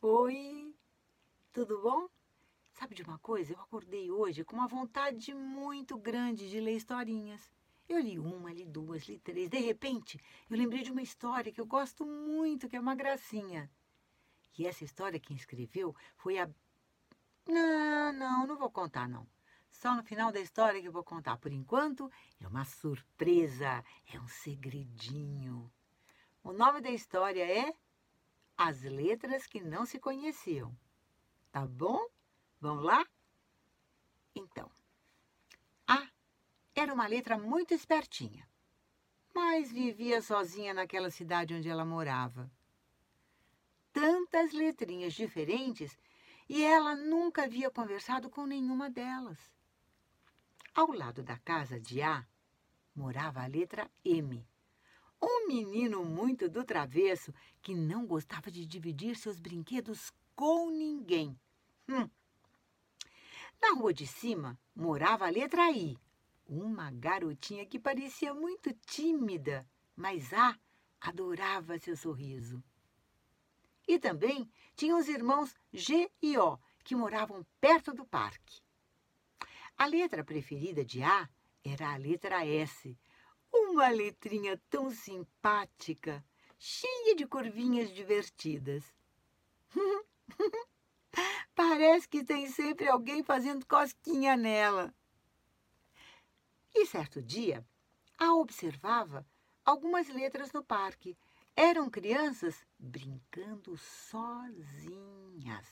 Oi, tudo bom? Sabe de uma coisa? Eu acordei hoje com uma vontade muito grande de ler historinhas. Eu li uma, li duas, li três. De repente, eu lembrei de uma história que eu gosto muito, que é uma gracinha. E essa história quem escreveu foi a. Não, não, não vou contar, não. Só no final da história que eu vou contar. Por enquanto, é uma surpresa, é um segredinho. O nome da história é As Letras que Não Se Conheciam. Tá bom? Vamos lá? Então, A era uma letra muito espertinha, mas vivia sozinha naquela cidade onde ela morava. Tantas letrinhas diferentes e ela nunca havia conversado com nenhuma delas. Ao lado da casa de A morava a letra M. Um menino muito do travesso que não gostava de dividir seus brinquedos com ninguém. Hum, na rua de cima morava a letra I, uma garotinha que parecia muito tímida, mas A adorava seu sorriso. E também tinha os irmãos G e O, que moravam perto do parque. A letra preferida de A era a letra S, uma letrinha tão simpática, cheia de curvinhas divertidas. Parece que tem sempre alguém fazendo cosquinha nela. E certo dia, a observava algumas letras no parque. Eram crianças brincando sozinhas.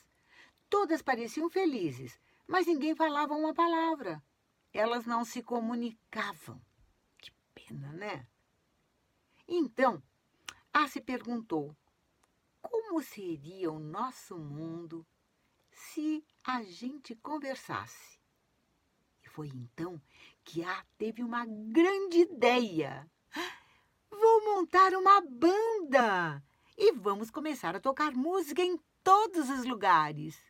Todas pareciam felizes, mas ninguém falava uma palavra. Elas não se comunicavam. Pena, né? Então, a se perguntou: como seria o nosso mundo se a gente conversasse. E foi então que A teve uma grande ideia. Vou montar uma banda e vamos começar a tocar música em todos os lugares.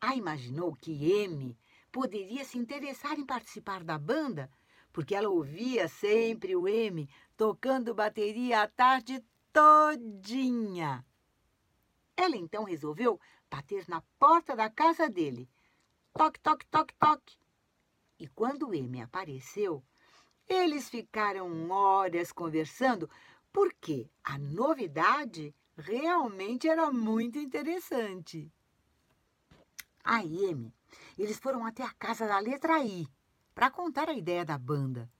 A imaginou que M poderia se interessar em participar da banda, porque ela ouvia sempre o M tocando bateria a tarde todinha. Ela então resolveu bater na porta da casa dele. Toque, toque, toque, toque. E quando o M apareceu, eles ficaram horas conversando, porque a novidade realmente era muito interessante. A M, eles foram até a casa da letra I para contar a ideia da banda.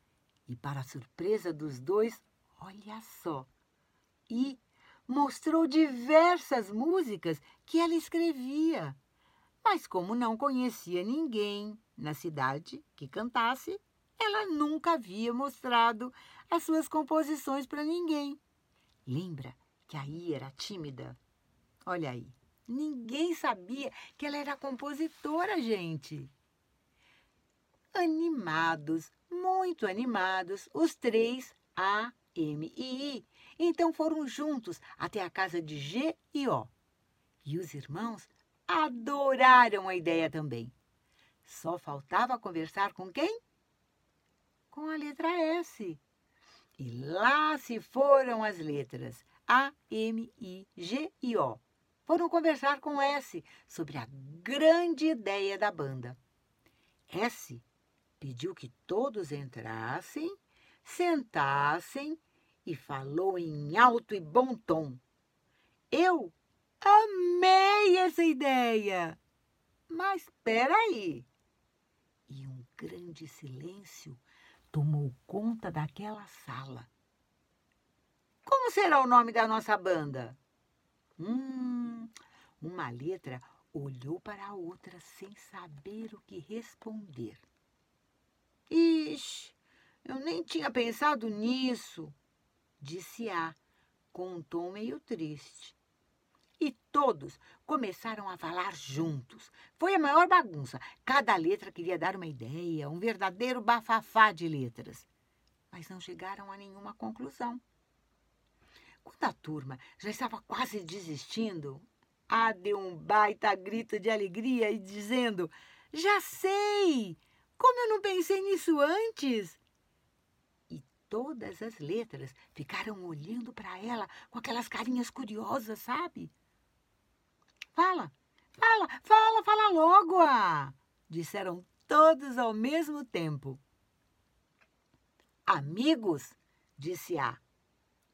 E, para a surpresa dos dois, olha só, I mostrou diversas músicas que ela escrevia. Mas, como não conhecia ninguém na cidade que cantasse, ela nunca havia mostrado as suas composições para ninguém. Lembra que aí era tímida? Olha aí, ninguém sabia que ela era compositora, gente. Animados, muito animados, os três, A, M e I, então foram juntos até a casa de G e O. E os irmãos adoraram a ideia também. Só faltava conversar com quem? Com a letra S. E lá se foram as letras A, M, I, G e O. Foram conversar com S sobre a grande ideia da banda. S pediu que todos entrassem, sentassem e falou em alto e bom tom. Eu amei essa ideia! Mas espera aí! E um grande silêncio tomou conta daquela sala. Como será o nome da nossa banda? Hum, uma letra olhou para a outra sem saber o que responder. Ixi, eu nem tinha pensado nisso, disse A, com um tom meio triste. E todos começaram a falar juntos. Foi a maior bagunça. Cada letra queria dar uma ideia, um verdadeiro bafafá de letras. Mas não chegaram a nenhuma conclusão. Quando a turma já estava quase desistindo, A deu um baita grito de alegria e dizendo: Já sei! Como eu não pensei nisso antes? todas as letras ficaram olhando para ela com aquelas carinhas curiosas, sabe? Fala, fala, fala, fala logo! Ah! Disseram todos ao mesmo tempo. Amigos, disse A,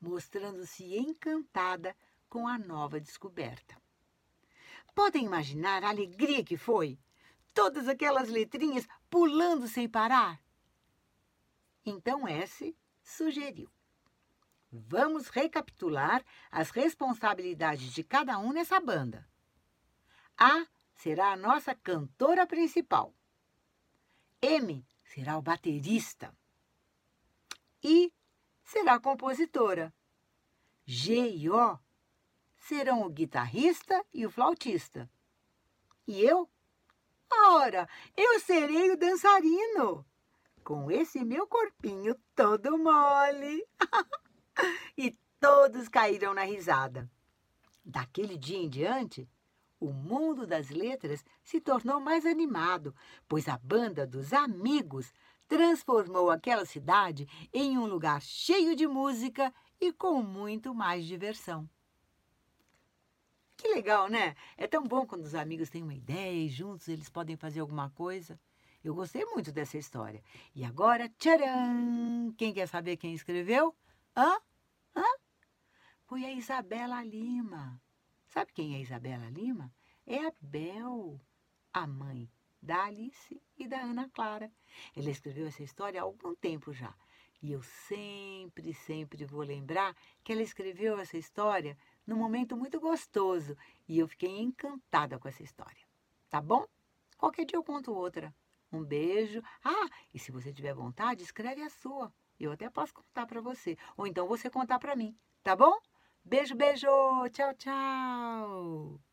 mostrando-se encantada com a nova descoberta. Podem imaginar a alegria que foi? Todas aquelas letrinhas pulando sem parar. Então S sugeriu: Vamos recapitular as responsabilidades de cada um nessa banda. A será a nossa cantora principal. M será o baterista. I será a compositora. G e O serão o guitarrista e o flautista. E eu? Ora, eu serei o dançarino, com esse meu corpinho todo mole. e todos caíram na risada. Daquele dia em diante, o mundo das letras se tornou mais animado, pois a banda dos amigos transformou aquela cidade em um lugar cheio de música e com muito mais diversão. Que legal, né? É tão bom quando os amigos têm uma ideia e juntos eles podem fazer alguma coisa. Eu gostei muito dessa história. E agora, tcharam! Quem quer saber quem escreveu? Hã? Hã? Foi a Isabela Lima. Sabe quem é Isabela Lima? É a Bel, a mãe da Alice e da Ana Clara. Ela escreveu essa história há algum tempo já. E eu sempre, sempre vou lembrar que ela escreveu essa história num momento muito gostoso e eu fiquei encantada com essa história. Tá bom? Qualquer dia eu conto outra. Um beijo. Ah, e se você tiver vontade, escreve a sua. Eu até posso contar para você. Ou então você contar para mim, tá bom? Beijo, beijo. Tchau, tchau.